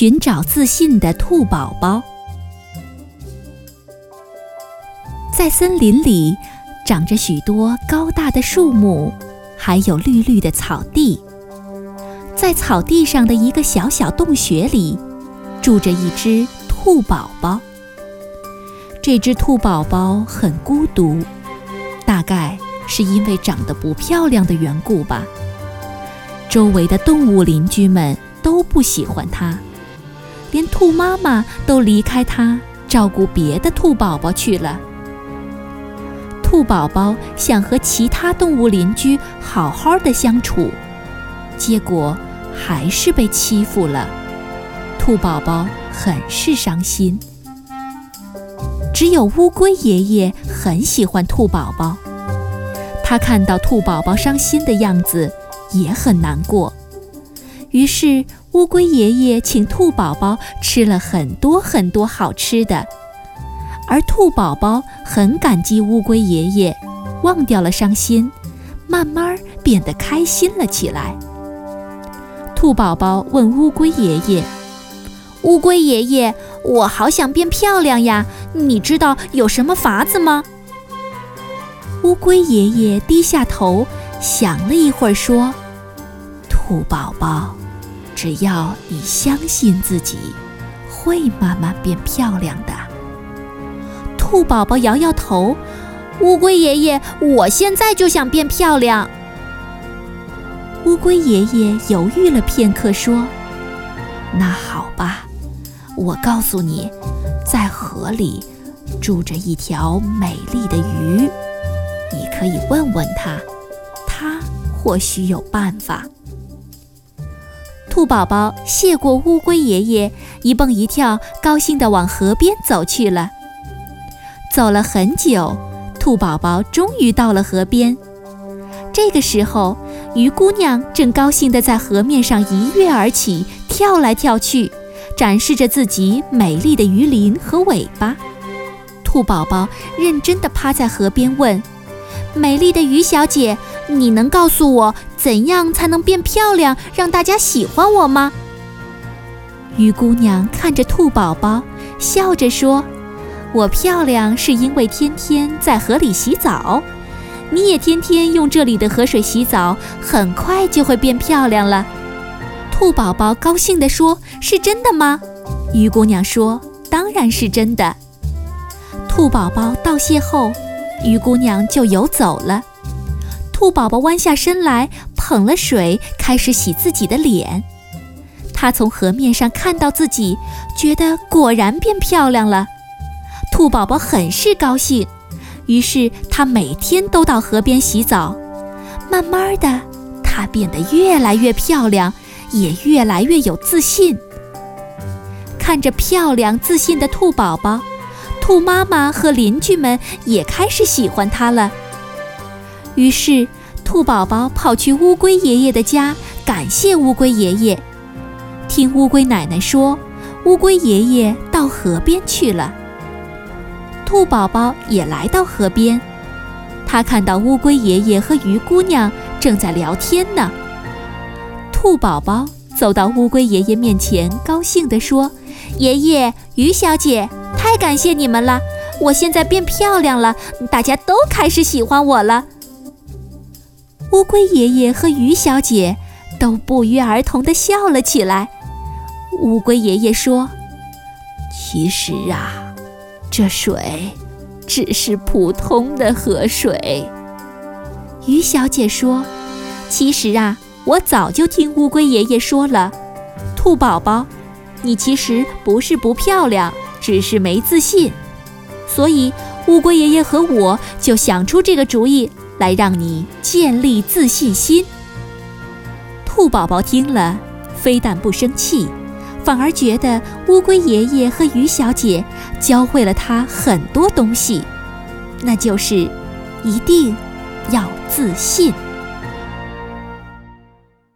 寻找自信的兔宝宝。在森林里，长着许多高大的树木，还有绿绿的草地。在草地上的一个小小洞穴里，住着一只兔宝宝。这只兔宝宝很孤独，大概是因为长得不漂亮的缘故吧。周围的动物邻居们都不喜欢它，连兔妈妈都离开它，照顾别的兔宝宝去了。兔宝宝想和其他动物邻居好好的相处，结果。还是被欺负了，兔宝宝很是伤心。只有乌龟爷爷很喜欢兔宝宝，他看到兔宝宝伤心的样子也很难过。于是乌龟爷爷请兔宝宝吃了很多很多好吃的，而兔宝宝很感激乌龟爷爷，忘掉了伤心，慢慢变得开心了起来。兔宝宝问乌龟爷爷：“乌龟爷爷，我好想变漂亮呀，你知道有什么法子吗？”乌龟爷爷低下头想了一会儿，说：“兔宝宝，只要你相信自己，会慢慢变漂亮的。”兔宝宝摇摇头：“乌龟爷爷，我现在就想变漂亮。”乌龟爷爷犹豫了片刻，说：“那好吧，我告诉你，在河里住着一条美丽的鱼，你可以问问它，它或许有办法。”兔宝宝谢过乌龟爷爷，一蹦一跳，高兴地往河边走去了。走了很久，兔宝宝终于到了河边。这个时候，鱼姑娘正高兴地在河面上一跃而起，跳来跳去，展示着自己美丽的鱼鳞和尾巴。兔宝宝认真地趴在河边问：“美丽的鱼小姐，你能告诉我怎样才能变漂亮，让大家喜欢我吗？”鱼姑娘看着兔宝宝，笑着说：“我漂亮是因为天天在河里洗澡。”你也天天用这里的河水洗澡，很快就会变漂亮了。兔宝宝高兴地说：“是真的吗？”鱼姑娘说：“当然是真的。”兔宝宝道谢后，鱼姑娘就游走了。兔宝宝弯下身来，捧了水，开始洗自己的脸。他从河面上看到自己，觉得果然变漂亮了。兔宝宝很是高兴。于是他每天都到河边洗澡，慢慢的，她变得越来越漂亮，也越来越有自信。看着漂亮自信的兔宝宝，兔妈妈和邻居们也开始喜欢她了。于是，兔宝宝跑去乌龟爷爷的家，感谢乌龟爷爷。听乌龟奶奶说，乌龟爷爷到河边去了。兔宝宝也来到河边，他看到乌龟爷爷和鱼姑娘正在聊天呢。兔宝宝走到乌龟爷爷面前，高兴地说：“爷爷，鱼小姐，太感谢你们了！我现在变漂亮了，大家都开始喜欢我了。”乌龟爷爷和鱼小姐都不约而同地笑了起来。乌龟爷爷说：“其实啊。”这水只是普通的河水，鱼小姐说：“其实啊，我早就听乌龟爷爷说了，兔宝宝，你其实不是不漂亮，只是没自信。所以乌龟爷爷和我就想出这个主意来让你建立自信心。”兔宝宝听了，非但不生气。反而觉得乌龟爷爷和鱼小姐教会了他很多东西，那就是一定要自信。